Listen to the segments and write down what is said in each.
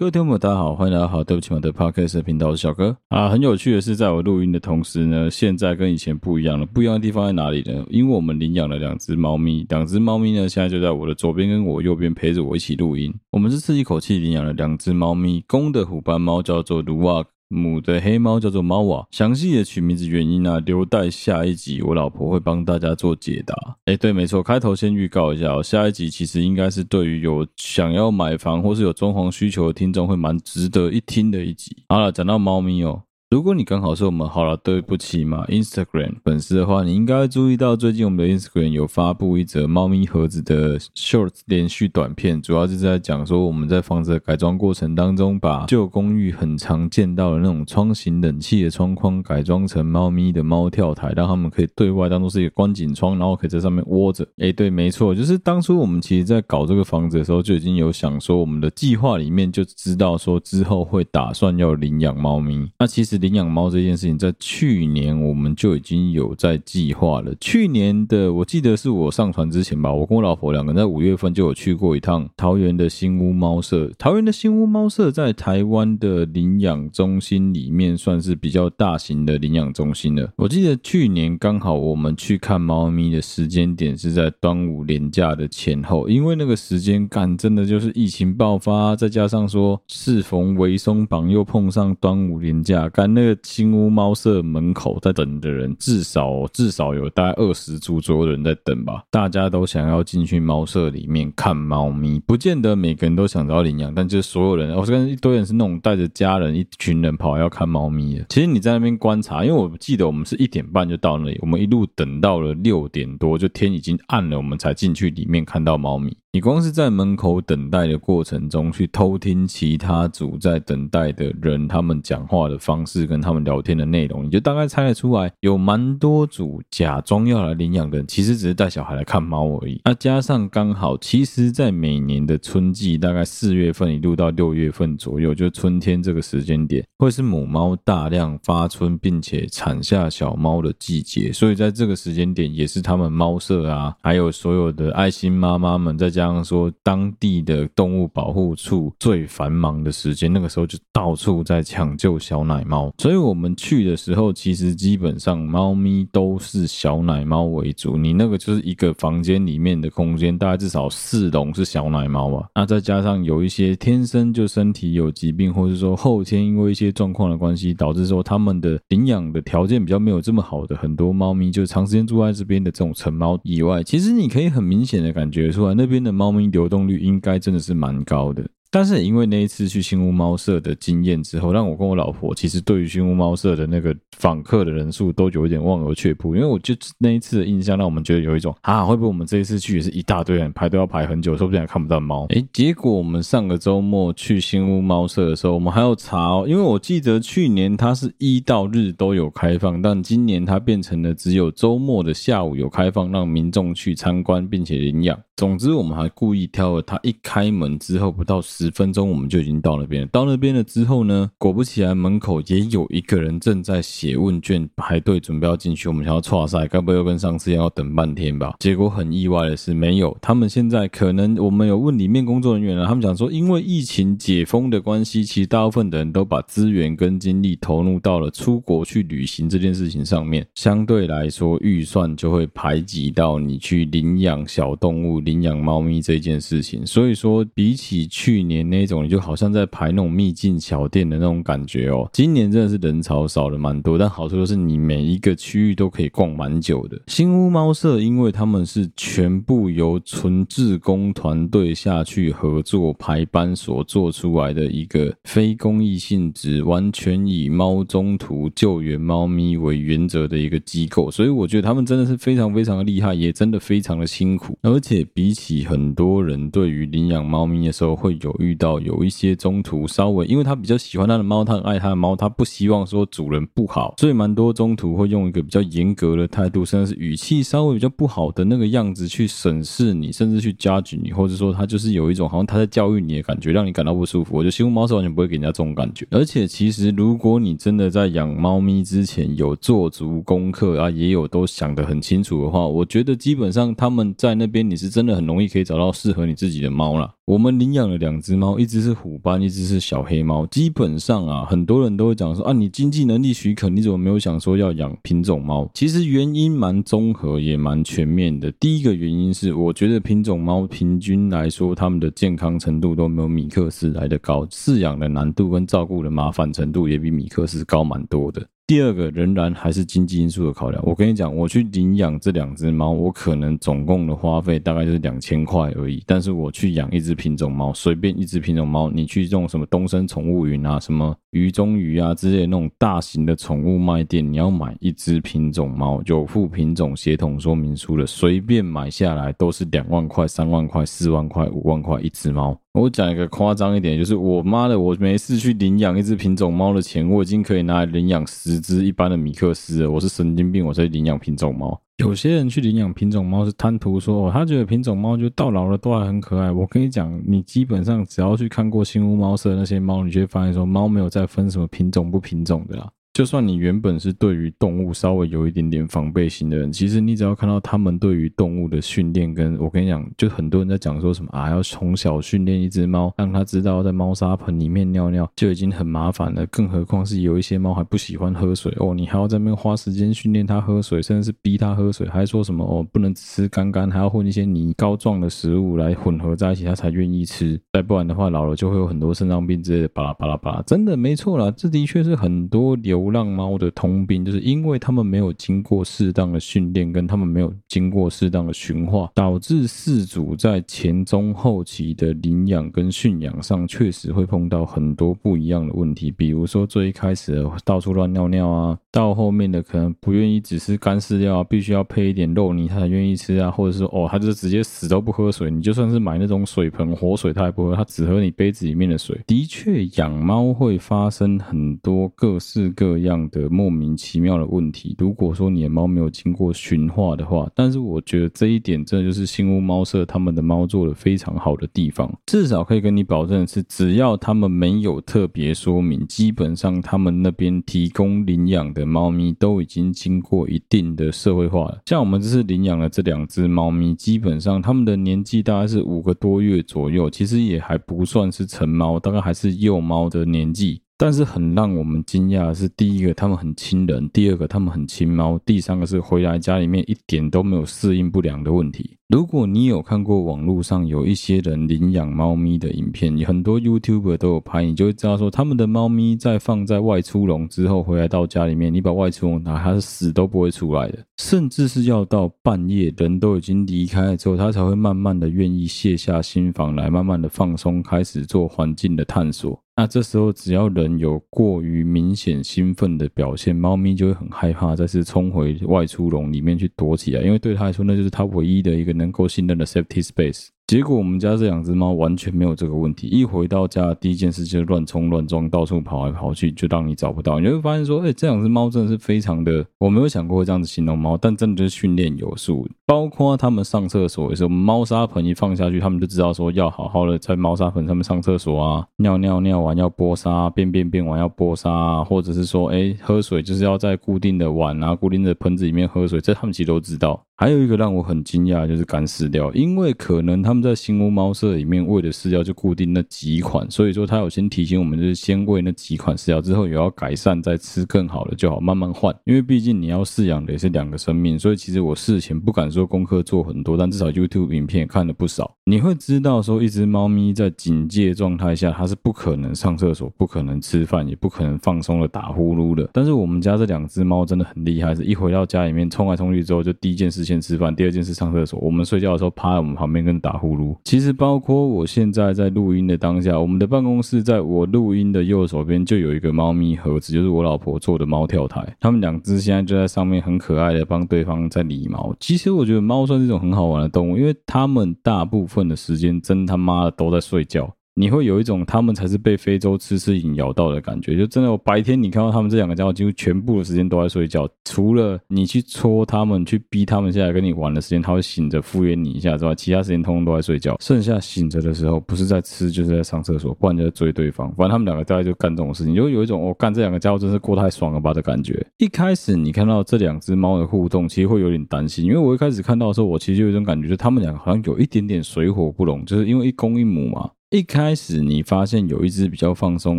各位听众朋友，大家好，欢迎大家好对不起我的 Podcast 频道，我是小哥啊。很有趣的是，在我录音的同时呢，现在跟以前不一样了。不一样的地方在哪里呢？因为我们领养了两只猫咪，两只猫咪呢，现在就在我的左边跟我右边陪着我一起录音。我们这次一口气领养了两只猫咪，公的虎斑猫叫做卢瓦。母的黑猫叫做猫娃，详细的取名字原因啊，留待下一集我老婆会帮大家做解答。哎，对，没错，开头先预告一下哦，下一集其实应该是对于有想要买房或是有装潢需求的听众会蛮值得一听的一集。好了，讲到猫咪哦。如果你刚好是我们好了对不起嘛 Instagram 粉丝的话，你应该注意到最近我们的 Instagram 有发布一则猫咪盒子的 short 连续短片，主要是在讲说我们在房子的改装过程当中，把旧公寓很常见到的那种窗型冷气的窗框改装成猫咪的猫跳台，让他们可以对外当做是一个观景窗，然后可以在上面窝着。哎，对，没错，就是当初我们其实在搞这个房子的时候，就已经有想说我们的计划里面就知道说之后会打算要领养猫咪。那其实。领养猫这件事情，在去年我们就已经有在计划了。去年的，我记得是我上船之前吧，我跟我老婆两个人在五月份就有去过一趟桃园的新屋猫舍。桃园的新屋猫舍在台湾的领养中心里面算是比较大型的领养中心了。我记得去年刚好我们去看猫咪的时间点是在端午连假的前后，因为那个时间干真的就是疫情爆发，再加上说适逢维松绑，又碰上端午连假干。那个新屋猫舍门口在等的人，至少至少有大概二十组左右的人在等吧。大家都想要进去猫舍里面看猫咪，不见得每个人都想着要领养，但就是所有人，我是跟一堆人是那种带着家人，一群人跑来要看猫咪的。其实你在那边观察，因为我记得我们是一点半就到那里，我们一路等到了六点多，就天已经暗了，我们才进去里面看到猫咪。你光是在门口等待的过程中，去偷听其他组在等待的人他们讲话的方式跟他们聊天的内容，你就大概猜得出来，有蛮多组假装要来领养的，其实只是带小孩来看猫而已。那加上刚好，其实，在每年的春季，大概四月份一路到六月份左右，就春天这个时间点，会是母猫大量发春并且产下小猫的季节。所以在这个时间点，也是他们猫舍啊，还有所有的爱心妈妈们在家。这样说，当地的动物保护处最繁忙的时间，那个时候就到处在抢救小奶猫。所以我们去的时候，其实基本上猫咪都是小奶猫为主。你那个就是一个房间里面的空间，大概至少四笼是小奶猫吧。那再加上有一些天生就身体有疾病，或者说后天因为一些状况的关系，导致说他们的领养的条件比较没有这么好的很多猫咪，就长时间住在这边的这种成猫以外，其实你可以很明显的感觉出来那边的。猫咪流动率应该真的是蛮高的。但是因为那一次去新屋猫舍的经验之后，让我跟我老婆其实对于新屋猫舍的那个访客的人数都有一点望而却步，因为我就那一次的印象让我们觉得有一种啊，会不会我们这一次去也是一大堆人排队要排很久，说不定还看不到猫？诶，结果我们上个周末去新屋猫舍的时候，我们还要查哦，因为我记得去年它是一到日都有开放，但今年它变成了只有周末的下午有开放，让民众去参观并且领养。总之，我们还故意挑了他一开门之后不到十分钟，我们就已经到那边了。到那边了之后呢，果不其然，门口也有一个人正在写问卷排队，准备要进去。我们想要剉赛，该不会又跟上次一样要等半天吧？结果很意外的是，没有。他们现在可能我们有问里面工作人员了，他们讲说，因为疫情解封的关系，其实大部分的人都把资源跟精力投入到了出国去旅行这件事情上面，相对来说预算就会排挤到你去领养小动物。领养猫咪这件事情，所以说比起去年那种，你就好像在排那种秘境小店的那种感觉哦。今年真的是人潮少了蛮多，但好处就是你每一个区域都可以逛蛮久的。新屋猫舍，因为他们是全部由纯志工团队下去合作排班所做出来的一个非公益性质、完全以猫中途救援猫咪为原则的一个机构，所以我觉得他们真的是非常非常的厉害，也真的非常的辛苦，而且。比起很多人对于领养猫咪的时候，会有遇到有一些中途稍微，因为他比较喜欢他的猫，他很爱他的猫，他不希望说主人不好，所以蛮多中途会用一个比较严格的态度，甚至是语气稍微比较不好的那个样子去审视你，甚至去夹紧你，或者说他就是有一种好像他在教育你的感觉，让你感到不舒服。我觉得新猫是完全不会给人家这种感觉，而且其实如果你真的在养猫咪之前有做足功课啊，也有都想得很清楚的话，我觉得基本上他们在那边你是真。真的很容易可以找到适合你自己的猫啦。我们领养了两只猫，一只是虎斑，一只是小黑猫。基本上啊，很多人都会讲说啊，你经济能力许可，你怎么没有想说要养品种猫？其实原因蛮综合，也蛮全面的。第一个原因是，我觉得品种猫平均来说，它们的健康程度都没有米克斯来得高，饲养的难度跟照顾的麻烦程度也比米克斯高蛮多的。第二个仍然还是经济因素的考量。我跟你讲，我去领养这两只猫，我可能总共的花费大概就是两千块而已。但是我去养一只品种猫，随便一只品种猫，你去用什么东森宠物云啊、什么鱼中鱼啊之类的那种大型的宠物卖店，你要买一只品种猫，有附品种血统说明书的，随便买下来都是两万块、三万块、四万块、五万块一只猫。我讲一个夸张一点，就是我妈的，我没事去领养一只品种猫的钱，我已经可以拿来领养十只一般的米克斯了。我是神经病，我才领养品种猫。有些人去领养品种猫是贪图说，哦，他觉得品种猫就到老了都还很可爱。我跟你讲，你基本上只要去看过新屋猫舍那些猫，你就会发现说，猫没有再分什么品种不品种的啦。就算你原本是对于动物稍微有一点点防备心的人，其实你只要看到他们对于动物的训练，跟我跟你讲，就很多人在讲说什么啊，要从小训练一只猫，让它知道在猫砂盆里面尿尿就已经很麻烦了，更何况是有一些猫还不喜欢喝水哦，你还要在那边花时间训练它喝水，甚至是逼它喝水，还说什么哦，不能吃干干，还要混一些泥膏状的食物来混合在一起，它才愿意吃，再不然的话，老了就会有很多肾脏病之类的，巴拉巴拉巴拉，真的没错啦，这的确是很多流。流浪猫的通病，就是因为他们没有经过适当的训练，跟他们没有经过适当的驯化，导致饲主在前中后期的领养跟驯养上，确实会碰到很多不一样的问题。比如说最一开始到处乱尿尿啊，到后面的可能不愿意只吃干饲料啊，必须要配一点肉泥，它才愿意吃啊，或者是哦，它就直接死都不喝水。你就算是买那种水盆活水，它也不喝，它只喝你杯子里面的水。的确，养猫会发生很多各式各。这样的莫名其妙的问题，如果说你的猫没有经过驯化的话，但是我觉得这一点真的就是新屋猫舍他们的猫做的非常好的地方，至少可以跟你保证的是，只要他们没有特别说明，基本上他们那边提供领养的猫咪都已经经过一定的社会化了。像我们这次领养的这两只猫咪，基本上他们的年纪大概是五个多月左右，其实也还不算是成猫，大概还是幼猫的年纪。但是很让我们惊讶的是，第一个他们很亲人，第二个他们很亲猫，第三个是回来家里面一点都没有适应不良的问题。如果你有看过网络上有一些人领养猫咪的影片，很多 YouTuber 都有拍，你就会知道说，他们的猫咪在放在外出笼之后，回来到家里面，你把外出笼打，它是死都不会出来的，甚至是要到半夜人都已经离开了之后，它才会慢慢的愿意卸下心防来，慢慢的放松，开始做环境的探索。那这时候，只要人有过于明显兴奋的表现，猫咪就会很害怕，再次冲回外出笼里面去躲起来，因为对它来说，那就是它唯一的一个能够信任的 safety space。结果我们家这两只猫完全没有这个问题，一回到家第一件事就是乱冲乱撞，到处跑来跑去，就让你找不到。你会发现说，哎，这两只猫真的是非常的，我没有想过会这样子形容猫，但真的就是训练有素。包括他们上厕所的时候，猫砂盆一放下去，他们就知道说要好好的在猫砂盆上面上厕所啊，尿尿尿完要拨沙，便便便完要拨沙，或者是说，哎，喝水就是要在固定的碗啊、固定的盆子里面喝水，这他们其实都知道。还有一个让我很惊讶，就是干饲料，因为可能他们在新屋猫舍里面喂的饲料就固定那几款，所以说他有先提醒我们，就是先喂那几款饲料，之后有要改善再吃更好的就好，慢慢换。因为毕竟你要饲养的也是两个生命，所以其实我事前不敢说功课做很多，但至少 YouTube 影片也看了不少。你会知道说，一只猫咪在警戒状态下，它是不可能上厕所，不可能吃饭，也不可能放松的打呼噜的。但是我们家这两只猫真的很厉害，是一回到家里面冲来冲去之后，就第一件事情先吃饭，第二件事上厕所。我们睡觉的时候趴在我们旁边跟打呼噜。其实包括我现在在录音的当下，我们的办公室在我录音的右手边就有一个猫咪盒子，就是我老婆做的猫跳台。他们两只现在就在上面很可爱的帮对方在理毛。其实我觉得猫算是一种很好玩的动物，因为它们大部分的时间真他妈的都在睡觉。你会有一种他们才是被非洲吃吃蚁咬到的感觉。就真的，白天你看到他们这两个家伙几乎全部的时间都在睡觉，除了你去戳他们、去逼他们下来跟你玩的时间，他会醒着敷衍你一下之外，其他时间通通都在睡觉。剩下醒着的时候，不是在吃就是在上厕所，不然就在追对方。反正他们两个大概就干这种事情，就有一种我干、这两个家伙真是过太爽了吧的感觉。一开始你看到这两只猫的互动，其实会有点担心，因为我一开始看到的时候，我其实就有一种感觉，就他们两个好像有一点点水火不容，就是因为一公一母嘛。一开始你发现有一只比较放松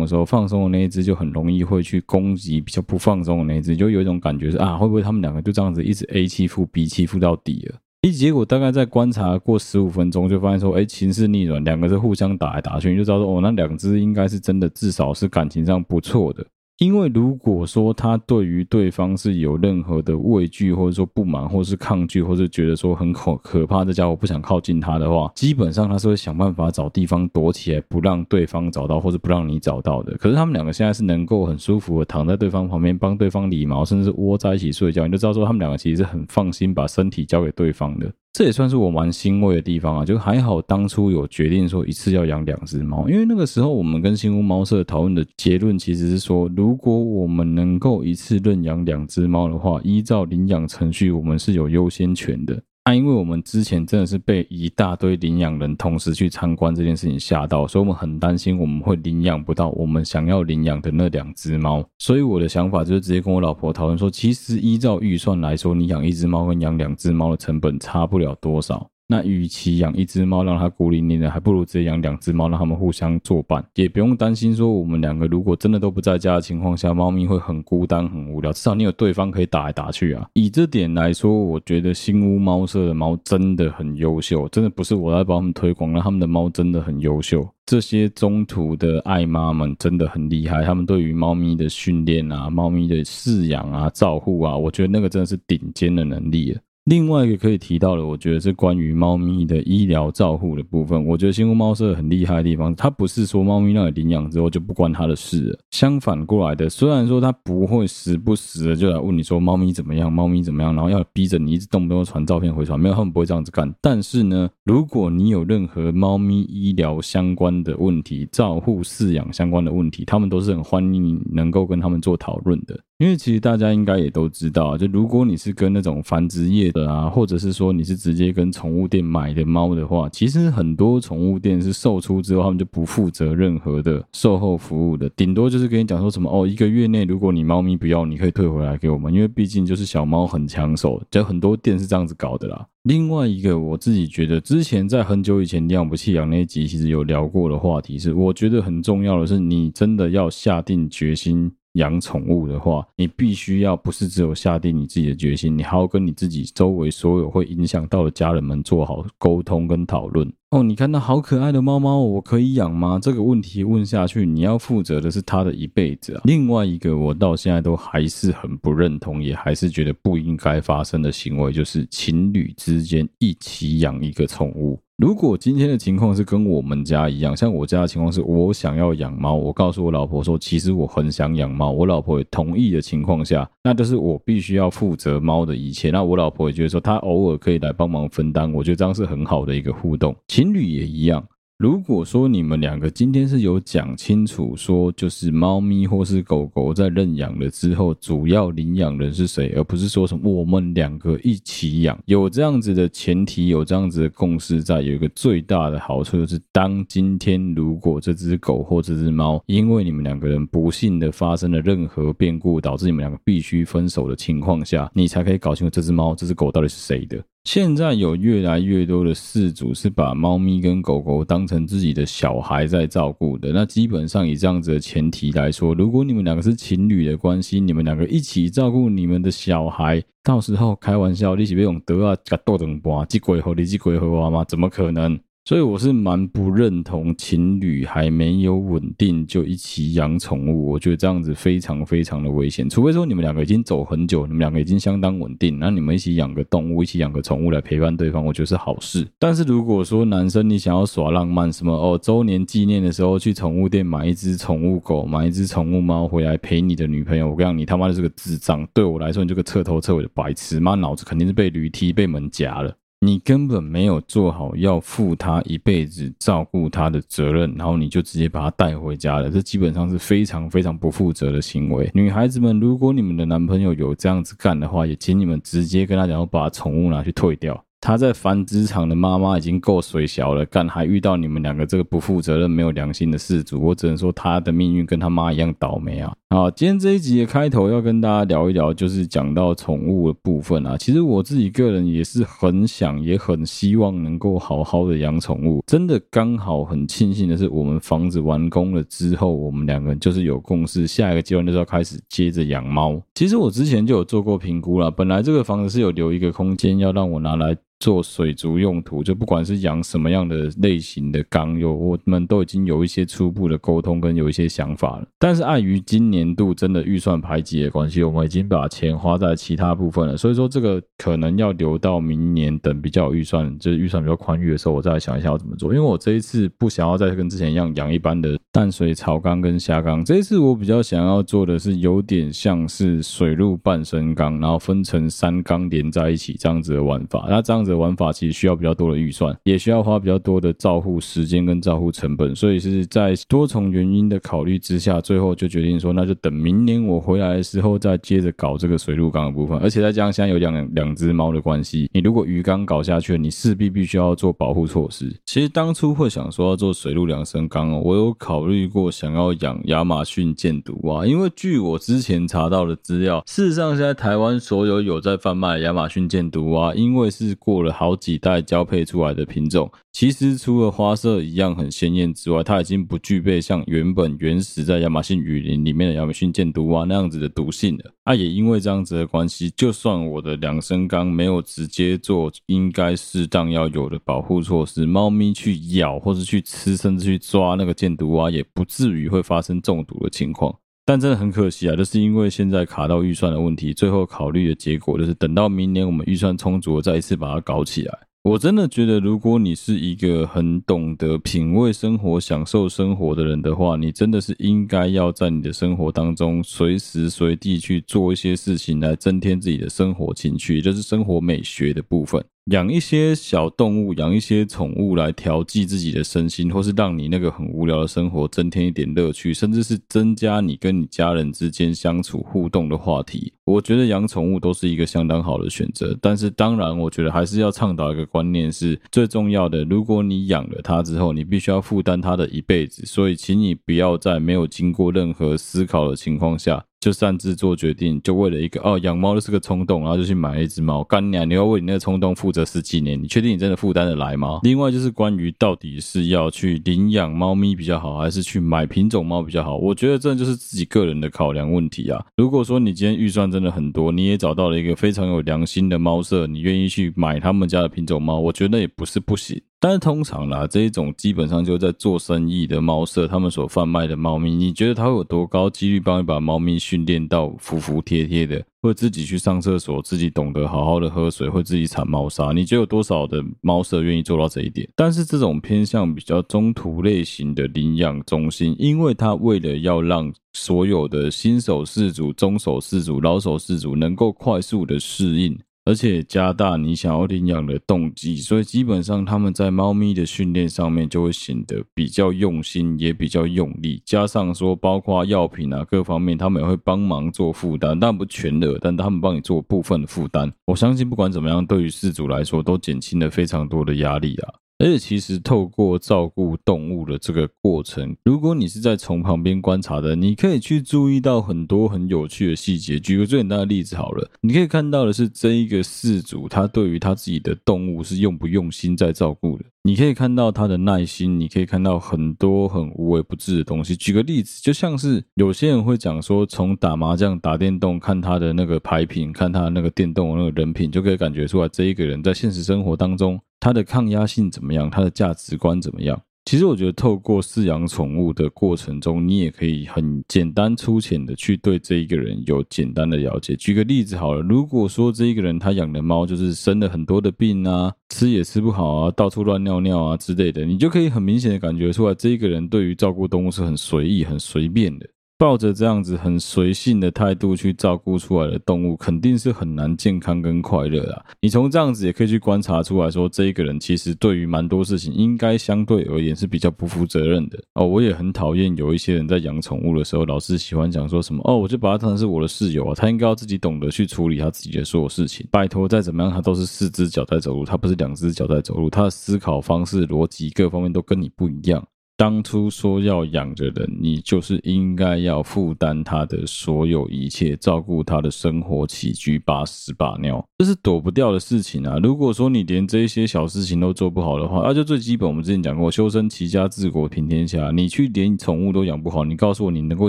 的时候，放松的那一只就很容易会去攻击比较不放松的那一只，就有一种感觉是啊，会不会他们两个就这样子一直 A 欺负 B 欺负到底了？一结果大概在观察过十五分钟，就发现说，哎，情势逆转，两个是互相打来打去，你就知道说，哦，那两只应该是真的，至少是感情上不错的。因为如果说他对于对方是有任何的畏惧，或者说不满，或是抗拒，或是觉得说很可可怕，这家伙不想靠近他的话，基本上他是会想办法找地方躲起来，不让对方找到，或者不让你找到的。可是他们两个现在是能够很舒服的躺在对方旁边，帮对方理毛，甚至窝在一起睡觉，你就知道说他们两个其实是很放心把身体交给对方的。这也算是我蛮欣慰的地方啊，就还好当初有决定说一次要养两只猫，因为那个时候我们跟新屋猫舍讨论的结论其实是说，如果我们能够一次认养两只猫的话，依照领养程序，我们是有优先权的。那、因为我们之前真的是被一大堆领养人同时去参观这件事情吓到，所以我们很担心我们会领养不到我们想要领养的那两只猫。所以我的想法就是直接跟我老婆讨论说，其实依照预算来说，你养一只猫跟养两只猫的成本差不了多少。那与其养一只猫让它孤零零的，还不如直接养两只猫，让它们互相作伴，也不用担心说我们两个如果真的都不在家的情况下，猫咪会很孤单、很无聊。至少你有对方可以打来打去啊。以这点来说，我觉得新屋猫舍的猫真的很优秀，真的不是我在帮他们推广，那他们的猫真的很优秀。这些中途的爱妈们真的很厉害，他们对于猫咪的训练啊、猫咪的饲养啊、照护啊，我觉得那个真的是顶尖的能力了。另外一个可以提到的，我觉得是关于猫咪的医疗照护的部分。我觉得新屋猫舍很厉害的地方，它不是说猫咪让你领养之后就不关它的事了。相反过来的，虽然说它不会时不时的就来问你说猫咪怎么样，猫咪怎么样，然后要逼着你一直动不动传照片回传，没有，他们不会这样子干。但是呢，如果你有任何猫咪医疗相关的问题、照护饲养相关的问题，他们都是很欢迎你能够跟他们做讨论的。因为其实大家应该也都知道啊，就如果你是跟那种繁殖业的啊，或者是说你是直接跟宠物店买的猫的话，其实很多宠物店是售出之后，他们就不负责任何的售后服务的，顶多就是跟你讲说什么哦，一个月内如果你猫咪不要，你可以退回来给我们，因为毕竟就是小猫很抢手，就很多店是这样子搞的啦。另外一个我自己觉得，之前在很久以前养不弃养那一集，其实有聊过的话题是，我觉得很重要的是，你真的要下定决心。养宠物的话，你必须要不是只有下定你自己的决心，你还要跟你自己周围所有会影响到的家人们做好沟通跟讨论。哦，你看到好可爱的猫猫，我可以养吗？这个问题问下去，你要负责的是它的一辈子啊。另外一个，我到现在都还是很不认同，也还是觉得不应该发生的行为，就是情侣之间一起养一个宠物。如果今天的情况是跟我们家一样，像我家的情况是我想要养猫，我告诉我老婆说，其实我很想养猫，我老婆也同意的情况下，那就是我必须要负责猫的一切。那我老婆也觉得说，她偶尔可以来帮忙分担，我觉得这样是很好的一个互动。情侣也一样。如果说你们两个今天是有讲清楚，说就是猫咪或是狗狗在认养了之后，主要领养人是谁，而不是说什么我们两个一起养，有这样子的前提，有这样子的共识在，有一个最大的好处就是，当今天如果这只狗或这只猫，因为你们两个人不幸的发生了任何变故，导致你们两个必须分手的情况下，你才可以搞清楚这只猫、这只狗到底是谁的。现在有越来越多的饲主是把猫咪跟狗狗当成自己的小孩在照顾的。那基本上以这样子的前提来说，如果你们两个是情侣的关系，你们两个一起照顾你们的小孩，到时候开玩笑，你岂不用德啊，甲斗等波，几鬼猴你几鬼和吗？怎么可能？所以我是蛮不认同情侣还没有稳定就一起养宠物，我觉得这样子非常非常的危险。除非说你们两个已经走很久，你们两个已经相当稳定，那你们一起养个动物，一起养个宠物来陪伴对方，我觉得是好事。但是如果说男生你想要耍浪漫，什么哦周年纪念的时候去宠物店买一只宠物狗，买一只宠物猫回来陪你的女朋友，我跟你讲，你他妈就是个智障。对我来说，你这个彻头彻尾的白痴，妈脑子肯定是被驴踢被门夹了。你根本没有做好要负他一辈子照顾他的责任，然后你就直接把他带回家了，这基本上是非常非常不负责的行为。女孩子们，如果你们的男朋友有这样子干的话，也请你们直接跟他讲，要把宠物拿去退掉。他在繁殖场的妈妈已经够水小了，干还遇到你们两个这个不负责任、没有良心的事主，我只能说他的命运跟他妈一样倒霉啊！好，今天这一集的开头要跟大家聊一聊，就是讲到宠物的部分啊。其实我自己个人也是很想，也很希望能够好好的养宠物。真的刚好很庆幸的是，我们房子完工了之后，我们两个人就是有共识，下一个阶段就是要开始接着养猫。其实我之前就有做过评估了，本来这个房子是有留一个空间要让我拿来。做水族用途，就不管是养什么样的类型的缸，有我们都已经有一些初步的沟通跟有一些想法了。但是碍于今年度真的预算排挤的关系，我们已经把钱花在其他部分了。所以说这个可能要留到明年，等比较有预算，就是预算比较宽裕的时候，我再来想一下要怎么做。因为我这一次不想要再跟之前一样养一般的淡水草缸跟虾缸，这一次我比较想要做的是有点像是水陆半身缸，然后分成三缸连在一起这样子的玩法。那这样子。的玩法其实需要比较多的预算，也需要花比较多的照护时间跟照护成本，所以是在多重原因的考虑之下，最后就决定说，那就等明年我回来的时候再接着搞这个水陆缸的部分。而且再加上现在有两两只猫的关系，你如果鱼缸搞下去，你势必必须要做保护措施。其实当初会想说要做水陆两升缸哦，我有考虑过想要养亚马逊箭毒蛙，因为据我之前查到的资料，事实上现在台湾所有有在贩卖亚马逊箭毒蛙，因为是过了好几代交配出来的品种，其实除了花色一样很鲜艳之外，它已经不具备像原本原始在亚马逊雨林里面的亚马逊箭毒蛙那样子的毒性了。啊，也因为这样子的关系，就算我的两升缸没有直接做应该适当要有的保护措施，猫咪去咬或是去吃，甚至去抓那个箭毒蛙，也不至于会发生中毒的情况。但真的很可惜啊，就是因为现在卡到预算的问题，最后考虑的结果就是等到明年我们预算充足，再一次把它搞起来。我真的觉得，如果你是一个很懂得品味生活、享受生活的人的话，你真的是应该要在你的生活当中随时随地去做一些事情来增添自己的生活情趣，就是生活美学的部分。养一些小动物，养一些宠物来调剂自己的身心，或是让你那个很无聊的生活增添一点乐趣，甚至是增加你跟你家人之间相处互动的话题。我觉得养宠物都是一个相当好的选择。但是当然，我觉得还是要倡导一个观念是最重要的。如果你养了它之后，你必须要负担它的一辈子。所以，请你不要在没有经过任何思考的情况下。就擅自做决定，就为了一个哦，养猫就是个冲动，然后就去买了一只猫。干娘，你要为你那个冲动负责十几年，你确定你真的负担得来吗？另外就是关于到底是要去领养猫咪比较好，还是去买品种猫比较好？我觉得这就是自己个人的考量问题啊。如果说你今天预算真的很多，你也找到了一个非常有良心的猫舍，你愿意去买他们家的品种猫，我觉得也不是不行。但是通常啦，这一种基本上就在做生意的猫舍，他们所贩卖的猫咪，你觉得它有多高几率帮你把猫咪训练到服服帖帖的，会自己去上厕所，自己懂得好好的喝水，会自己铲猫砂？你觉得有多少的猫舍愿意做到这一点？但是这种偏向比较中途类型的领养中心，因为它为了要让所有的新手饲主、中手饲主、老手饲主能够快速的适应。而且加大你想要领养的动机，所以基本上他们在猫咪的训练上面就会显得比较用心，也比较用力。加上说，包括药品啊各方面，他们也会帮忙做负担，但不全的，但他们帮你做部分的负担。我相信不管怎么样，对于饲主来说都减轻了非常多的压力啊。而且其实透过照顾动物的这个过程，如果你是在从旁边观察的，你可以去注意到很多很有趣的细节。举个最简单的例子好了，你可以看到的是这一个饲主他对于他自己的动物是用不用心在照顾的。你可以看到他的耐心，你可以看到很多很无微不至的东西。举个例子，就像是有些人会讲说，从打麻将、打电动，看他的那个牌品，看他那个电动那个人品，就可以感觉出来这一个人在现实生活当中。他的抗压性怎么样？他的价值观怎么样？其实我觉得，透过饲养宠物的过程中，你也可以很简单粗浅的去对这一个人有简单的了解。举个例子好了，如果说这一个人他养的猫就是生了很多的病啊，吃也吃不好啊，到处乱尿尿啊之类的，你就可以很明显的感觉出来，这一个人对于照顾动物是很随意、很随便的。抱着这样子很随性的态度去照顾出来的动物，肯定是很难健康跟快乐啊。你从这样子也可以去观察出来说，这一个人其实对于蛮多事情，应该相对而言是比较不负责任的哦。我也很讨厌有一些人在养宠物的时候，老是喜欢讲说什么哦，我就把它当成是我的室友啊，他应该要自己懂得去处理他自己的所有事情。拜托，再怎么样，他都是四只脚在走路，他不是两只脚在走路，他的思考方式、逻辑各方面都跟你不一样。当初说要养的人，你就是应该要负担他的所有一切，照顾他的生活起居，把屎把尿，这是躲不掉的事情啊！如果说你连这些小事情都做不好的话，那、就最基本，我们之前讲过，修身齐家治国平天下，你去连宠物都养不好，你告诉我你能够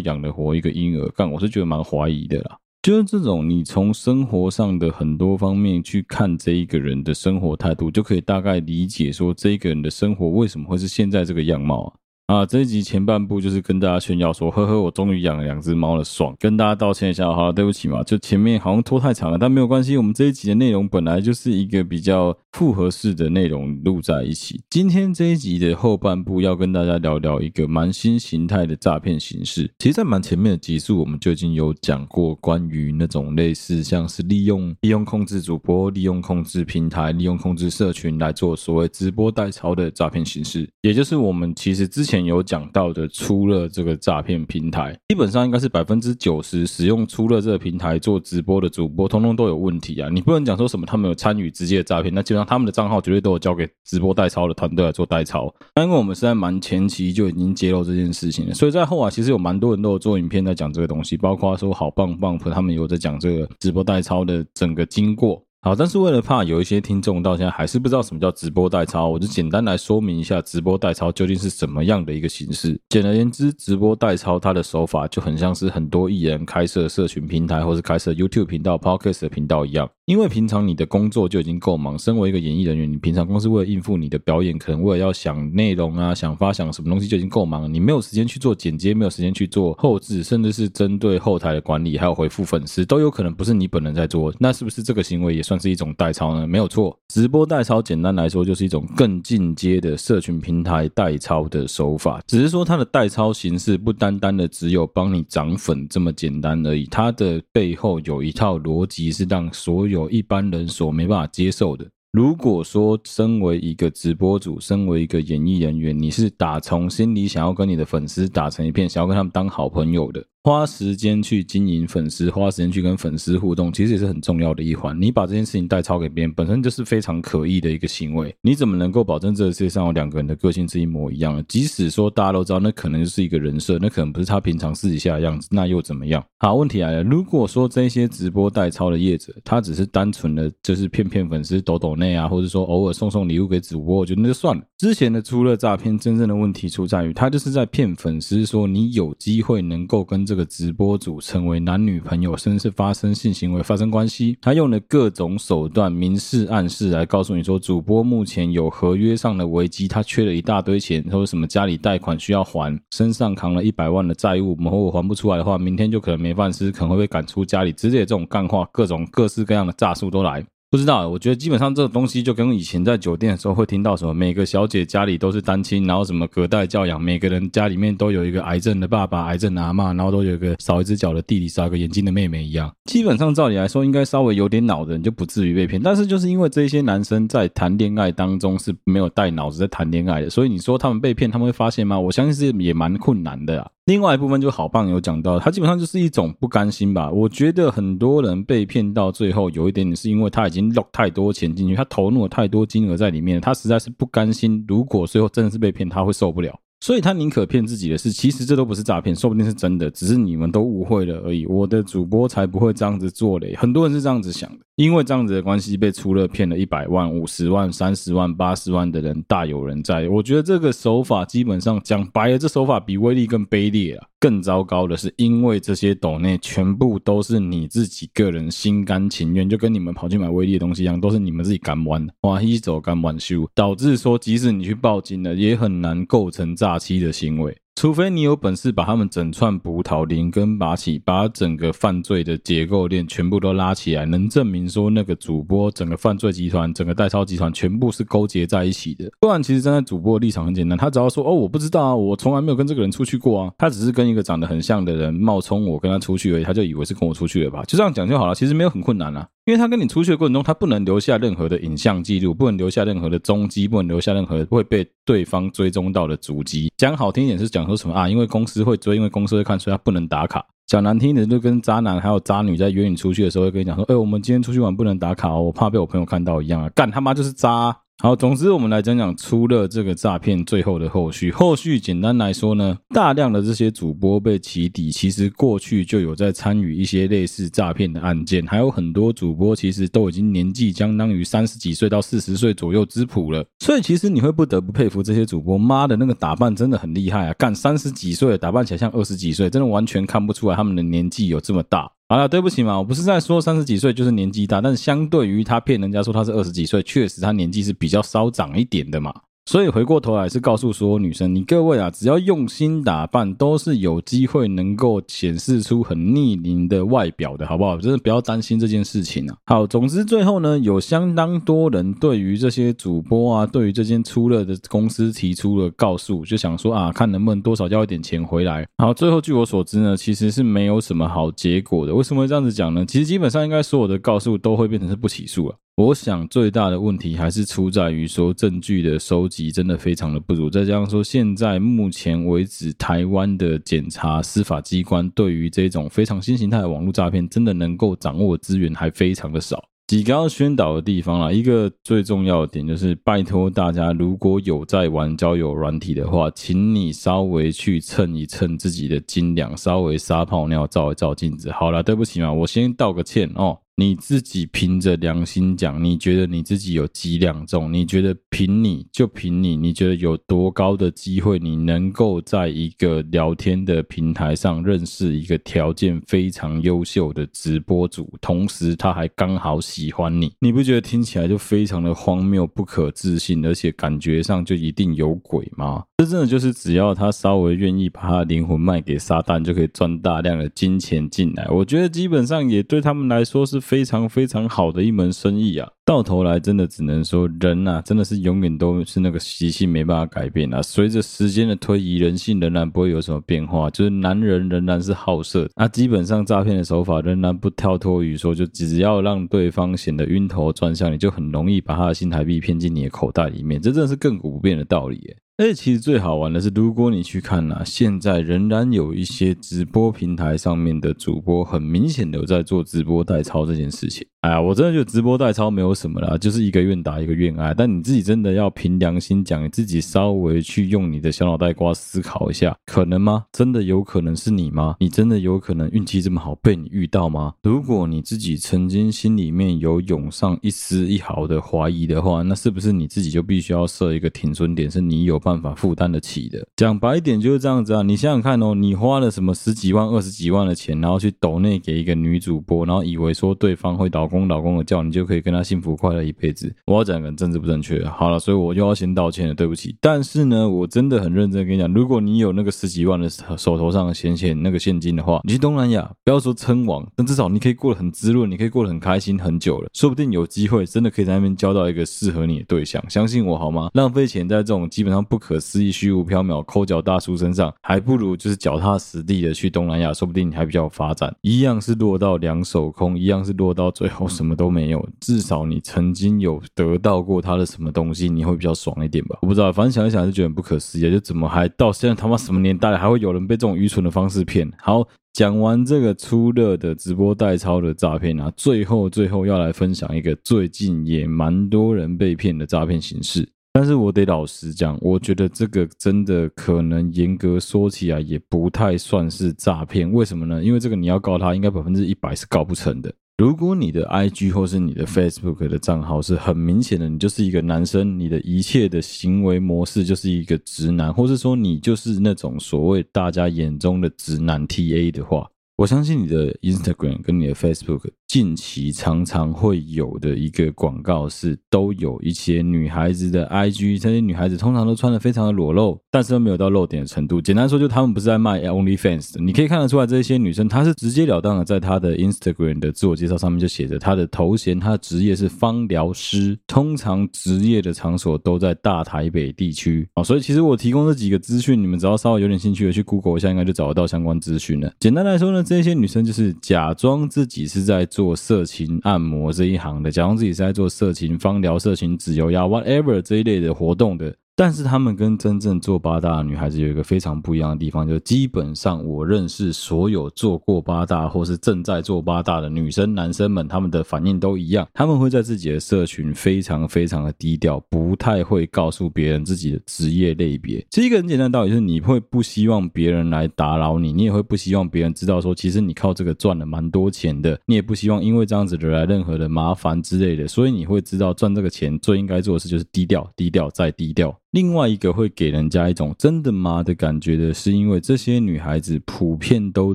养得活一个婴儿？干，我是觉得蛮怀疑的啦。就是这种，你从生活上的很多方面去看这一个人的生活态度，就可以大概理解说这一个人的生活为什么会是现在这个样貌啊。啊，这一集前半部就是跟大家炫耀说，呵呵，我终于养了两只猫了，爽！跟大家道歉一下，好了，对不起嘛，就前面好像拖太长了，但没有关系，我们这一集的内容本来就是一个比较复合式的内容录在一起。今天这一集的后半部要跟大家聊聊一个蛮新形态的诈骗形式。其实，在蛮前面的集数，我们就已经有讲过关于那种类似像是利用利用控制主播、利用控制平台、利用控制社群来做所谓直播代操的诈骗形式，也就是我们其实之前。有讲到的出乐这个诈骗平台，基本上应该是百分之九十使用出乐这个平台做直播的主播，通通都有问题啊！你不能讲说什么他们有参与直接的诈骗，那基本上他们的账号绝对都有交给直播代操的团队来做代操。那因为我们是在蛮前期就已经揭露这件事情了，所以在后啊其实有蛮多人都有做影片在讲这个东西，包括说好棒棒他们有在讲这个直播代操的整个经过。好，但是为了怕有一些听众到现在还是不知道什么叫直播代操，我就简单来说明一下直播代操究竟是什么样的一个形式。简而言之，直播代操它的手法就很像是很多艺人开设社群平台或是开设 YouTube 频道、Podcast 的频道一样。因为平常你的工作就已经够忙，身为一个演艺人员，你平常光是为了应付你的表演，可能为了要想内容啊、想发想什么东西就已经够忙了，你没有时间去做剪接，没有时间去做后置，甚至是针对后台的管理，还有回复粉丝，都有可能不是你本人在做。那是不是这个行为也算算是一种代抄呢？没有错，直播代抄简单来说就是一种更进阶的社群平台代抄的手法，只是说它的代抄形式不单单的只有帮你涨粉这么简单而已，它的背后有一套逻辑是让所有一般人所没办法接受的。如果说身为一个直播主，身为一个演艺人员，你是打从心里想要跟你的粉丝打成一片，想要跟他们当好朋友的。花时间去经营粉丝，花时间去跟粉丝互动，其实也是很重要的一环。你把这件事情代抄给别人，本身就是非常可疑的一个行为。你怎么能够保证这个世界上有两个人的个性是一模一样的？即使说大家都知道，那可能就是一个人设，那可能不是他平常私底下的样子，那又怎么样？好，问题来了，如果说这些直播代抄的业者，他只是单纯的就是骗骗粉丝、抖抖内啊，或者说偶尔送送礼物给主播，我觉得那就算了。之前的出了诈骗，真正的问题出在于，他就是在骗粉丝说你有机会能够跟这个直播主成为男女朋友，甚至是发生性行为、发生关系。他用了各种手段，明示暗示来告诉你说，主播目前有合约上的危机，他缺了一大堆钱，他说什么家里贷款需要还，身上扛了一百万的债务，如果还不出来的话，明天就可能没饭吃，可能会被赶出家里之类的这种干话，各种各式各样的诈术都来。不知道，我觉得基本上这个东西就跟以前在酒店的时候会听到什么，每个小姐家里都是单亲，然后什么隔代教养，每个人家里面都有一个癌症的爸爸、癌症的阿妈，然后都有一个少一只脚的弟弟、少一个眼睛的妹妹一样。基本上照理来说，应该稍微有点脑的人就不至于被骗。但是就是因为这些男生在谈恋爱当中是没有带脑子在谈恋爱的，所以你说他们被骗，他们会发现吗？我相信是也蛮困难的啊。另外一部分就好棒有讲到，他基本上就是一种不甘心吧。我觉得很多人被骗到最后，有一点点是因为他已经落太多钱进去，他投入了太多金额在里面，他实在是不甘心。如果最后真的是被骗，他会受不了。所以他宁可骗自己的事，其实这都不是诈骗，说不定是真的，只是你们都误会了而已。我的主播才不会这样子做嘞，很多人是这样子想的，因为这样子的关系被出了骗了一百万、五十万、三十万、八十万的人大有人在。我觉得这个手法基本上讲白了，这手法比威力更卑劣啊！更糟糕的是，因为这些抖内全部都是你自己个人心甘情愿，就跟你们跑去买威力的东西一样，都是你们自己敢玩的，哇，一走敢玩修，导致说即使你去报警了，也很难构成诈欺的行为。除非你有本事把他们整串葡萄连根拔起，把整个犯罪的结构链全部都拉起来，能证明说那个主播整个犯罪集团、整个代操集团全部是勾结在一起的。不然，其实站在主播的立场很简单，他只要说：“哦，我不知道啊，我从来没有跟这个人出去过啊。”他只是跟一个长得很像的人冒充我跟他出去而已，他就以为是跟我出去了吧？就这样讲就好了。其实没有很困难啊，因为他跟你出去的过程中，他不能留下任何的影像记录，不能留下任何的踪迹，不能留下任何会被对方追踪到的足迹。讲好听一点是讲说什么啊？因为公司会追，因为公司会看，所以他不能打卡。讲难听一点，就跟渣男还有渣女在约你出去的时候，会跟你讲说：“哎，我们今天出去玩不能打卡哦，我怕被我朋友看到一样啊。”干他妈就是渣。好，总之我们来讲讲出了这个诈骗最后的后续。后续简单来说呢，大量的这些主播被起底，其实过去就有在参与一些类似诈骗的案件，还有很多主播其实都已经年纪相当于三十几岁到四十岁左右之谱了。所以其实你会不得不佩服这些主播，妈的那个打扮真的很厉害啊！干三十几岁打扮起来像二十几岁，真的完全看不出来他们的年纪有这么大。好了，对不起嘛，我不是在说三十几岁就是年纪大，但是相对于他骗人家说他是二十几岁，确实他年纪是比较稍长一点的嘛。所以回过头来是告诉所有女生，你各位啊，只要用心打扮，都是有机会能够显示出很逆龄的外表的，好不好？真的不要担心这件事情啊。好，总之最后呢，有相当多人对于这些主播啊，对于这间出了的公司提出了告诉，就想说啊，看能不能多少交一点钱回来。好，最后据我所知呢，其实是没有什么好结果的。为什么会这样子讲呢？其实基本上应该所有的告诉都会变成是不起诉了。我想最大的问题还是出在于说证据的收集真的非常的不足，再加上说现在目前为止台湾的检察司法机关对于这种非常新形态的网络诈骗，真的能够掌握的资源还非常的少。几个要宣导的地方啦，一个最重要的点就是拜托大家，如果有在玩交友软体的话，请你稍微去称一称自己的斤两，稍微撒泡尿照一照镜子。好了，对不起嘛，我先道个歉哦。你自己凭着良心讲，你觉得你自己有几两重？你觉得凭你就凭你，你觉得有多高的机会，你能够在一个聊天的平台上认识一个条件非常优秀的直播主，同时他还刚好喜欢你，你不觉得听起来就非常的荒谬、不可置信，而且感觉上就一定有鬼吗？这真的就是只要他稍微愿意把他灵魂卖给撒旦，就可以赚大量的金钱进来。我觉得基本上也对他们来说是。非常非常好的一门生意啊！到头来真的只能说人呐，真的是永远都是那个习性没办法改变啊。随着时间的推移，人性仍然不会有什么变化，就是男人仍然是好色。那基本上诈骗的手法仍然不跳脱于说，就只要让对方显得晕头转向，你就很容易把他的新台币骗进你的口袋里面。这真的是亘古不变的道理。而且其实最好玩的是，如果你去看呐、现在仍然有一些直播平台上面的主播，很明显的在做直播代操这件事情。哎呀，我真的觉得直播代操没有什么啦，就是一个愿打一个愿挨。但你自己真的要凭良心讲，你自己稍微去用你的小脑袋瓜思考一下，可能吗？真的有可能是你吗？你真的有可能运气这么好被你遇到吗？如果你自己曾经心里面有涌上一丝一毫的怀疑的话，那是不是你自己就必须要设一个停损点，是你有办办法负担得起的？讲白一点就是这样子啊！你想想看哦，你花了什么十几万、二十几万的钱，然后去抖内给一个女主播，然后以为说对方会老。公老公的叫你就可以跟她幸福快乐一辈子。我要讲个政治不正确，好了，所以我又要先道歉了，对不起。但是呢，我真的很认真跟你讲，如果你有那个十几万的手头上的闲钱，那个现金的话，你去东南亚，不要说称王，但至少你可以过得很滋润，你可以过得很开心很久了，说不定有机会真的可以在那边交到一个适合你的对象。相信我好吗？浪费钱在这种基本上不可思议、虚无缥缈、抠脚大叔身上，还不如就是脚踏实地的去东南亚，说不定你还比较有发展。一样是落到两手空，一样是落到最后。什么都没有，至少你曾经有得到过他的什么东西，你会比较爽一点吧？我不知道，反正想一想就觉得不可思议，就怎么还到现在他妈什么年代了，还会有人被这种愚蠢的方式骗？好，讲完这个出热的直播代操的诈骗啊，最后最后要来分享一个最近也蛮多人被骗的诈骗形式。但是我得老实讲，我觉得这个真的可能严格说起来也不太算是诈骗。为什么呢？因为这个你要告他，应该百分之一百是告不成的。如果你的 IG 或是你的 Facebook 的账号是很明显的，你就是一个男生，你的一切的行为模式就是一个直男，或是说你就是那种所谓大家眼中的直男 TA 的话。我相信你的 Instagram 跟你的 Facebook 近期常常会有的一个广告是，都有一些女孩子的 IG，这些女孩子通常都穿得非常的裸露，但是都没有到露点的程度。简单说，就她们不是在卖 OnlyFans 的。你可以看得出来，这些女生她是直截了当的，在她的 Instagram 的自我介绍上面就写着她的头衔，她的职业是芳疗师，通常职业的场所都在大台北地区。哦，所以其实我提供这几个资讯，你们只要稍微有点兴趣的去 Google 一下，应该就找得到相关资讯了。简单来说呢，那些女生就是假装自己是在做色情按摩这一行的，假装自己是在做色情芳疗、色情指油呀、whatever 这一类的活动的。但是他们跟真正做八大的女孩子有一个非常不一样的地方，就是基本上我认识所有做过八大或是正在做八大的女生、男生们，他们的反应都一样，他们会在自己的社群非常非常的低调，不太会告诉别人自己的职业类别。其实一个很简单的道理就是，你会不希望别人来打扰你，你也会不希望别人知道说，其实你靠这个赚了蛮多钱的，你也不希望因为这样子惹来任何的麻烦之类的，所以你会知道赚这个钱最应该做的事就是低调、低调再低调。另外一个会给人家一种真的吗的感觉的是，因为这些女孩子普遍都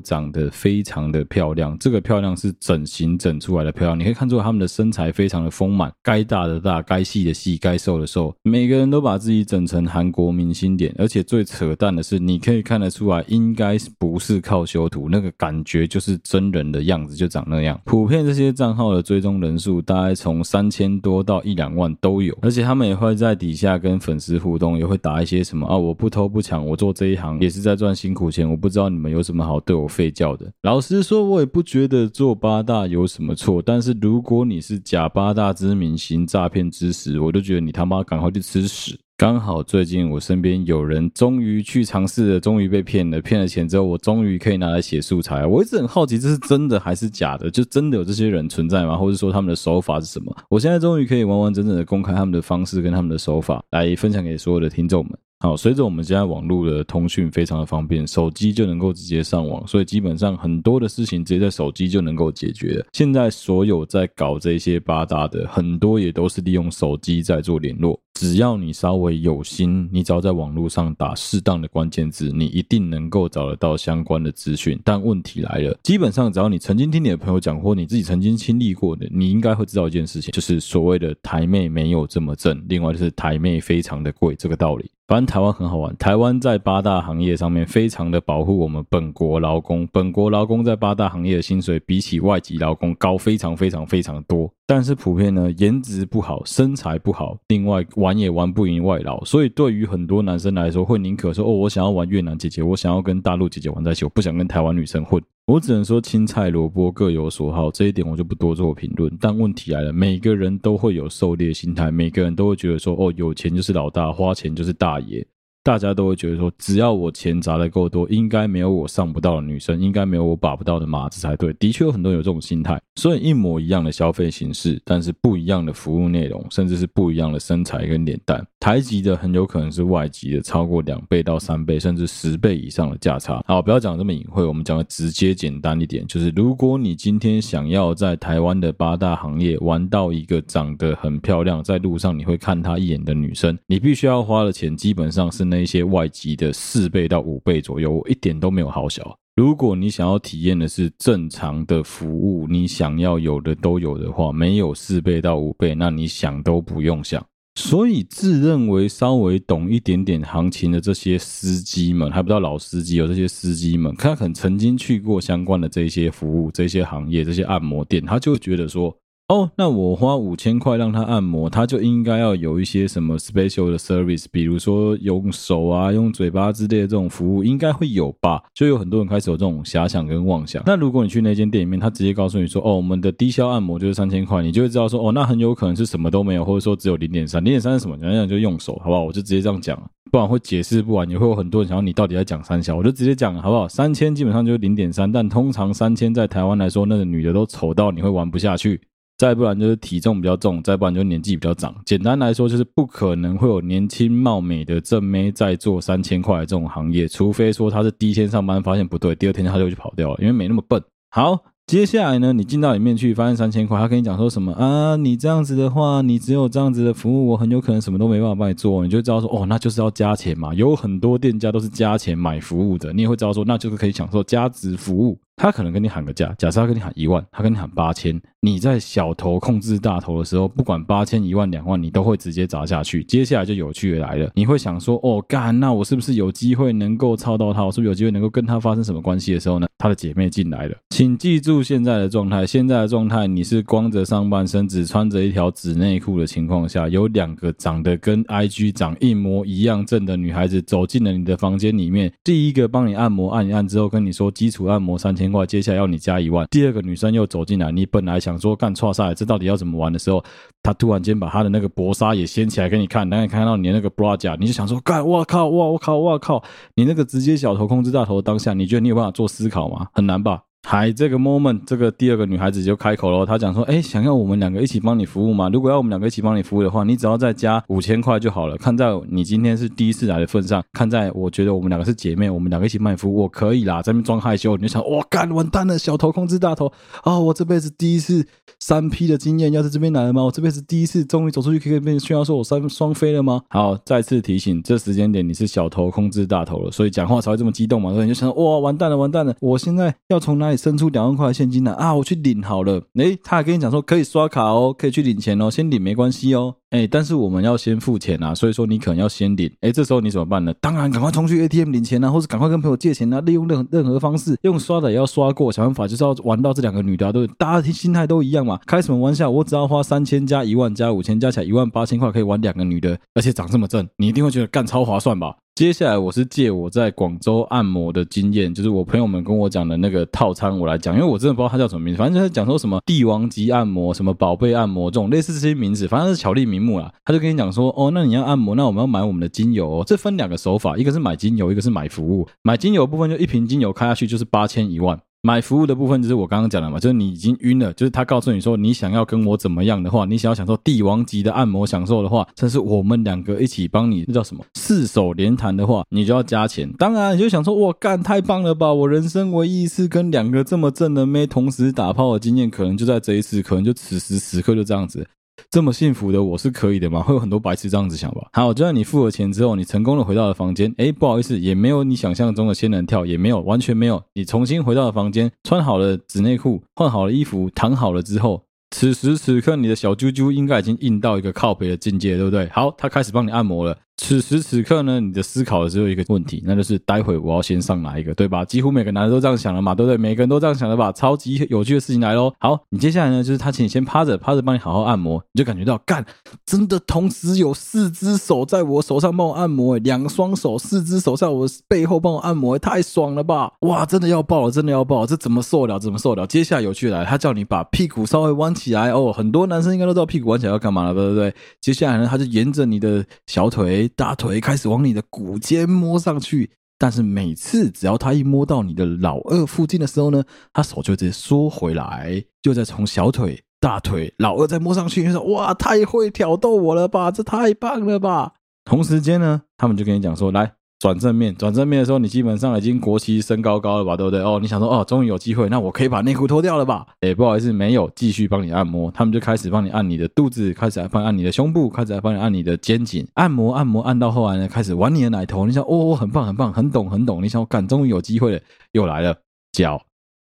长得非常的漂亮，这个漂亮是整形整出来的漂亮。你可以看出她们的身材非常的丰满，该大的大，该细的细，该瘦的瘦。每个人都把自己整成韩国明星脸，而且最扯淡的是，你可以看得出来，应该不是靠修图，那个感觉就是真人的样子，就长那样。普遍这些账号的追踪人数大概从三千多到一两万都有，而且他们也会在底下跟粉丝互动，也会打一些什么啊，我不偷不抢，我做这一行也是在赚辛苦钱。我不知道你们有什么好对我吠叫的。老实说，我也不觉得做八大有什么错。但是如果你是假八大之名行诈骗之实，我就觉得你他妈赶快去吃屎。刚好最近我身边有人终于去尝试了，终于被骗了，骗了钱之后，我终于可以拿来写素材。我一直很好奇，这是真的还是假的？就真的有这些人存在吗？或者说他们的手法是什么？我现在终于可以完完整整的公开他们的方式跟他们的手法，来分享给所有的听众们。好，随着我们现在网络的通讯非常的方便，手机就能够直接上网，所以基本上很多的事情直接在手机就能够解决了。现在所有在搞这些八大的，很多也都是利用手机在做联络。只要你稍微有心，你只要在网络上打适当的关键字，你一定能够找得到相关的资讯。但问题来了，基本上只要你曾经听你的朋友讲过，你自己曾经经历过的，你应该会知道一件事情，就是所谓的台妹没有这么正，另外就是台妹非常的贵这个道理。反正台湾很好玩，台湾在八大行业上面非常的保护我们本国劳工，本国劳工在八大行业的薪水比起外籍劳工高非常非常非常多。但是普遍呢，颜值不好，身材不好，另外玩也玩不赢外劳，所以对于很多男生来说，会宁可说哦，我想要玩越南姐姐，我想要跟大陆姐姐玩在一起，我不想跟台湾女生混。我只能说青菜萝卜各有所好，这一点我就不多做评论。但问题来了，每个人都会有狩猎心态，每个人都会觉得说哦，有钱就是老大，花钱就是大爷。大家都会觉得说，只要我钱砸的够多，应该没有我上不到的女生，应该没有我把不到的马子才对。的确有很多人有这种心态，所以一模一样的消费形式，但是不一样的服务内容，甚至是不一样的身材跟脸蛋，台籍的很有可能是外籍的超过两倍到三倍，甚至十倍以上的价差。好，不要讲这么隐晦，我们讲的直接简单一点，就是如果你今天想要在台湾的八大行业玩到一个长得很漂亮，在路上你会看她一眼的女生，你必须要花的钱基本上是那。那些外籍的四倍到五倍左右，我一点都没有好小。如果你想要体验的是正常的服务，你想要有的都有的话，没有四倍到五倍，那你想都不用想。所以自认为稍微懂一点点行情的这些司机们，还不知道老司机有这些司机们，他可能曾经去过相关的这些服务、这些行业、这些按摩店，他就觉得说。哦，那我花五千块让他按摩，他就应该要有一些什么 special 的 service，比如说用手啊、用嘴巴之类的这种服务，应该会有吧？就有很多人开始有这种遐想跟妄想。那如果你去那间店里面，他直接告诉你说：“哦，我们的低消按摩就是三千块”，你就会知道说：“哦，那很有可能是什么都没有，或者说只有零点三。零点三是什么？讲讲就用手，好不好？我就直接这样讲，不然会解释不完，也会有很多人想要你到底在讲三小，我就直接讲，好不好？三千基本上就是零点三，但通常三千在台湾来说，那个女的都丑到你会玩不下去。再不然就是体重比较重，再不然就年纪比较长。简单来说，就是不可能会有年轻貌美的正妹在做三千块这种行业，除非说他是第一天上班发现不对，第二天他就去跑掉了，因为没那么笨。好，接下来呢，你进到里面去发现三千块，他跟你讲说什么啊？你这样子的话，你只有这样子的服务，我很有可能什么都没办法帮你做，你就知道说哦，那就是要加钱嘛。有很多店家都是加钱买服务的，你也会知道说，那就是可以享受加值服务。他可能跟你喊个价，假设他跟你喊一万，他跟你喊八千，你在小头控制大头的时候，不管八千、一万、两万，你都会直接砸下去。接下来就有趣的来了，你会想说，哦，干，那我是不是有机会能够操到他？我是不是有机会能够跟他发生什么关系的时候呢？他的姐妹进来了，请记住现在的状态，现在的状态，你是光着上半身，只穿着一条纸内裤的情况下，有两个长得跟 IG 长一模一样正的女孩子走进了你的房间里面，第一个帮你按摩，按一按之后跟你说基础按摩三千块，接下来要你加一万。第二个女生又走进来，你本来想说干错赛，这到底要怎么玩的时候，她突然间把她的那个薄纱也掀起来给你看，然后看到你的那个 bra 甲，你就想说干，我靠，哇，我靠，我靠，你那个直接小头控制大头当下，你觉得你有办法做思考吗？很难吧？还，这个 moment，这个第二个女孩子就开口了，她讲说：“哎，想要我们两个一起帮你服务吗？如果要我们两个一起帮你服务的话，你只要再加五千块就好了。看在你今天是第一次来的份上，看在我觉得我们两个是姐妹，我们两个一起帮你服务，我可以啦。在那边装害羞，你就想，哇，干，完蛋了，小头控制大头啊、我这辈子第一次三 P 的经验要在这边来了吗？我这辈子第一次终于走出去可以跟别人炫耀说我三双飞了吗？好，再次提醒，这时间点你是小头控制大头了，所以讲话才会这么激动嘛。所以你就想，哇，完蛋了，完蛋了，我现在要从哪里生出两万块？现金来？啊，我去领好了。诶，他还跟你讲说可以刷卡哦，可以去领钱哦，先领没关系哦。诶，但是我们要先付钱啊，所以说你可能要先领。诶，这时候你怎么办呢？当然，赶快冲去 ATM 领钱啊，或者赶快跟朋友借钱啊，利用任任何方式，用刷的也要刷过，想办法就是要玩到这两个女的啊，对，大家心态都一样嘛。开什么玩笑？我只要花三千加一万加五千加起来一万八千块，可以玩两个女的，而且长这么正，你一定会觉得干超划算吧？接下来我是借我在广州按摩的经验，就是我朋友们跟我讲的那个套餐，我来讲，因为我真的不知道它叫什么名字，反正就是讲说什么帝王级按摩、什么宝贝按摩这种类似这些名字，反正是巧立名目啦。他就跟你讲说，哦，那你要按摩，那我们要买我们的精油哦。这分两个手法，一个是买精油，一个是买服务。买精油的部分就一瓶精油开下去就是八千一万。买服务的部分就是我刚刚讲的嘛，就是你已经晕了，就是他告诉你说你想要跟我怎么样的话，你想要享受帝王级的按摩享受的话，这是我们两个一起帮你，那叫什么？四手连弹的话，你就要加钱。当然，你就想说，哇，干太棒了吧！我人生唯一一次跟两个这么正的妹同时打炮的经验，可能就在这一次，可能就此时此刻就这样子。这么幸福的我是可以的吗？会有很多白痴这样子想吧。好，就算你付了钱之后，你成功的回到了房间。哎，不好意思，也没有你想象中的仙人跳，也没有，完全没有。你重新回到了房间，穿好了纸内裤，换好了衣服，躺好了之后，此时此刻你的小啾啾应该已经硬到一个靠北的境界，对不对？好，他开始帮你按摩了。此时此刻呢，你的思考只有一个问题，那就是待会我要先上哪一个，对吧？几乎每个男的都这样想了嘛，对不对？每个人都这样想的吧？超级有趣的事情来喽！好，你接下来呢，就是他请你先趴着，趴着帮你好好按摩，你就感觉到干，真的同时有四只手在我手上帮我按摩，两双手，四只手在我背后帮我按摩，太爽了吧！哇，真的要爆了，真的要爆了，这怎么受得了？怎么受得了？接下来有趣来，他叫你把屁股稍微弯起来哦，很多男生应该都知道屁股弯起来要干嘛了，对不对？接下来呢，他就沿着你的小腿、大腿开始。往你的骨尖摸上去，但是每次只要他一摸到你的老二附近的时候呢，他手就直接缩回来，就再从小腿、大腿、老二再摸上去，就说：“哇，太会挑逗我了吧，这太棒了吧！”同时间呢，他们就跟你讲说：“来。”转正面，转正面的时候，你基本上已经国旗升高高了吧，对不对？哦，你想说，哦，终于有机会，那我可以把内裤脱掉了吧？诶，不好意思，没有，继续帮你按摩。他们就开始帮你按你的肚子，开始来帮你按你的胸部，开始来帮你按你的肩颈，按摩按摩按到后来呢，开始玩你的奶头。你想，哦，很棒很棒，很懂很懂。你想，我干，终于有机会了，又来了，脚、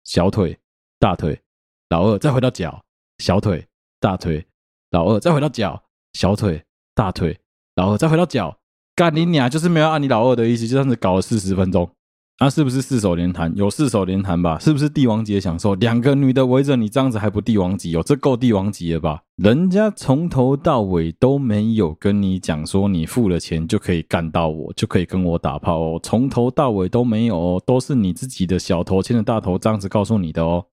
小腿、大腿，老二，再回到脚、小腿、大腿，老二，再回到脚、小腿、大腿，老二，再回到脚。干你娘，就是没有按你老二的意思，就这样子搞了四十分钟，那、啊、是不是四手连弹？有四手连弹吧？是不是帝王级的享受？两个女的围着你这样子还不帝王级哦？这够帝王级了吧？人家从头到尾都没有跟你讲说你付了钱就可以干到我，就可以跟我打炮哦，从头到尾都没有哦，都是你自己的小头牵着大头这样子告诉你的哦。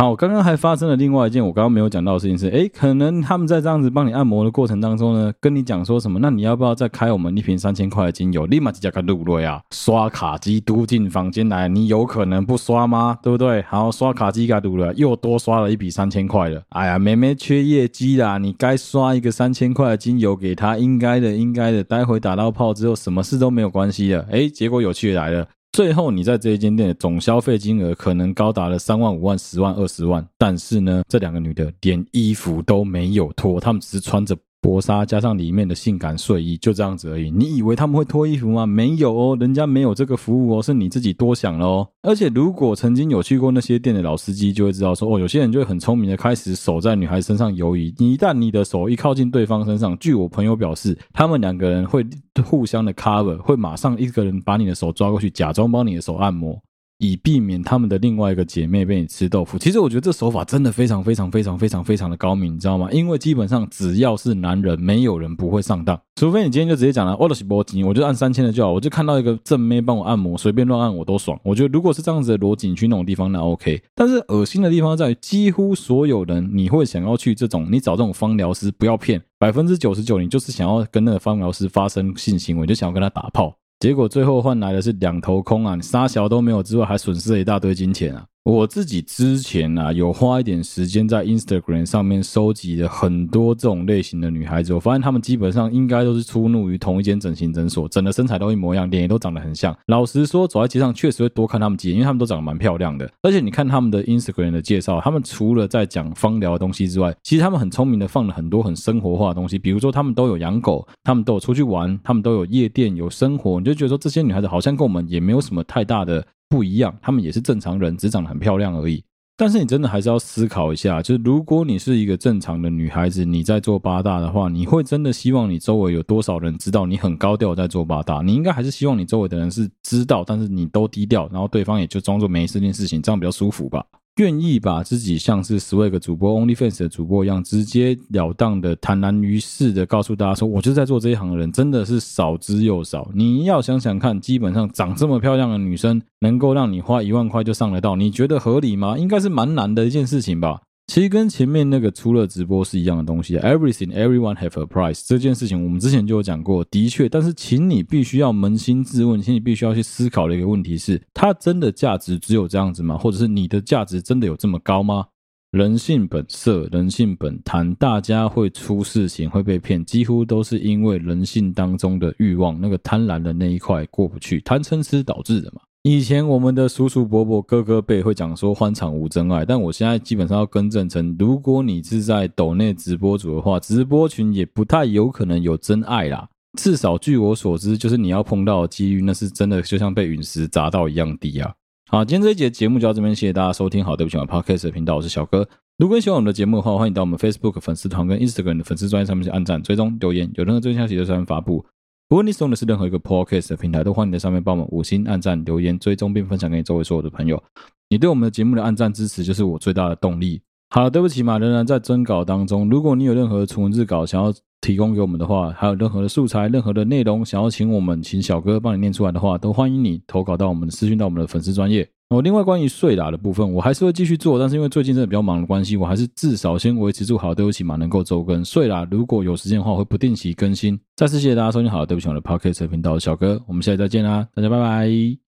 好，刚刚还发生了另外一件我刚刚没有讲到的事情是，诶，可能他们在这样子帮你按摩的过程当中呢，跟你讲说什么？那你要不要再开我们一瓶三千块的精油？立马就叫个录瑞啊，刷卡机嘟进房间来，你有可能不刷吗？对不对？好，刷卡机给录了，又多刷了一笔三千块了。哎呀，妹妹缺业绩啦，你该刷一个三千块的精油给她，应该的，应该的。待会打到炮之后，什么事都没有关系的。诶，结果有趣来了。最后，你在这一间店的总消费金额可能高达了三万、五万、十万、二十万，但是呢，这两个女的连衣服都没有脱，她们只是穿着薄纱加上里面的性感睡衣，就这样子而已。你以为他们会脱衣服吗？没有哦，人家没有这个服务哦，是你自己多想了哦。而且如果曾经有去过那些店的老司机，就会知道说，哦，有些人就会很聪明的开始手在女孩身上游移。你一旦你的手一靠近对方身上，据我朋友表示，他们两个人会互相的 cover，会马上一个人把你的手抓过去，假装帮你的手按摩。以避免他们的另外一个姐妹被你吃豆腐。其实我觉得这手法真的非常非常非常非常非常的高明，你知道吗？因为基本上只要是男人，没有人不会上当。除非你今天就直接讲了，我就是没钱，我就按三千的就好。我就看到一个正妹帮我按摩，随便乱按我都爽。我觉得如果是这样子的逻辑，你去那种地方那 OK。但是恶心的地方在于，几乎所有人你会想要去这种，你找这种芳疗师，不要骗，百分之九十九你就是想要跟那个芳疗师发生性行为，就想要跟他打炮。结果最后换来的是两头空啊！你杀小都没有之外，还损失了一大堆金钱啊！我自己之前啊，有花一点时间在 Instagram 上面收集了很多这种类型的女孩子，我发现她们基本上应该都是出入于同一间整形诊所，整的身材都一模一样，脸也都长得很像。老实说，走在街上确实会多看她们几眼，因为她们都长得蛮漂亮的。而且你看她们的 Instagram 的介绍，她们除了在讲芳疗的东西之外，其实她们很聪明的放了很多很生活化的东西，比如说她们都有养狗，她们都有出去玩，她们都有夜店有生活，你就觉得说这些女孩子好像跟我们也没有什么太大的。不一样，他们也是正常人，只长得很漂亮而已。但是你真的还是要思考一下，就是如果你是一个正常的女孩子，你在做八大的话，你会真的希望你周围有多少人知道你很高调在做八大？你应该还是希望你周围的人是知道，但是你都低调，然后对方也就装作没这件事情，这样比较舒服吧。愿意把自己像是 Swag 主播、OnlyFans 的主播一样，直截了当的、坦然于世的告诉大家说：“我就是在做这一行的人，真的是少之又少。”你要想想看，基本上长这么漂亮的女生，能够让你花一万块就上得到，你觉得合理吗？应该是蛮难的一件事情吧。其实跟前面那个除了直播是一样的东西，Everything, everyone have a price 这件事情，我们之前就有讲过，的确。但是，请你必须要扪心自问，请你必须要去思考的一个问题是：它真的价值只有这样子吗？或者是你的价值真的有这么高吗？人性本色，人性本贪，大家会出事情，会被骗，几乎都是因为人性当中的欲望，那个贪婪的那一块过不去，贪嗔痴导致的嘛。以前我们的叔叔伯伯哥哥辈会讲说欢场无真爱，但我现在基本上要更正成，如果你是在抖内直播主的话，直播群也不太有可能有真爱啦。至少据我所知，就是你要碰到的几率，那是真的就像被陨石砸到一样低啊。好，今天这一节节目就到这边，谢谢大家收听。好，对不起，我 Podcast 的频道我是小哥。如果你喜欢我们的节目的话，欢迎到我们 Facebook 粉丝团跟 Instagram 的粉丝专页上面去按赞、追踪、留言，有任何最新消息都在上发布。如果你使用的是任何一个 Podcast 的平台，都欢迎在上面帮我们五星按赞、留言、追踪，并分享给你周围所有的朋友。你对我们的节目的按赞支持，就是我最大的动力。好了，对不起嘛，仍然在征稿当中。如果你有任何的纯文字稿想要提供给我们的话，还有任何的素材、任何的内容想要请我们请小哥帮你念出来的话，都欢迎你投稿到我们的私讯到我们的粉丝专业哦，另外关于税啦的部分，我还是会继续做，但是因为最近真的比较忙的关系，我还是至少先维持住好，对不起嘛，能够周更税啦。如果有时间的话，我会不定期更新。再次谢谢大家收听好，对不起我的 Podcast 频道，小哥，我们下期再见啦，大家拜拜。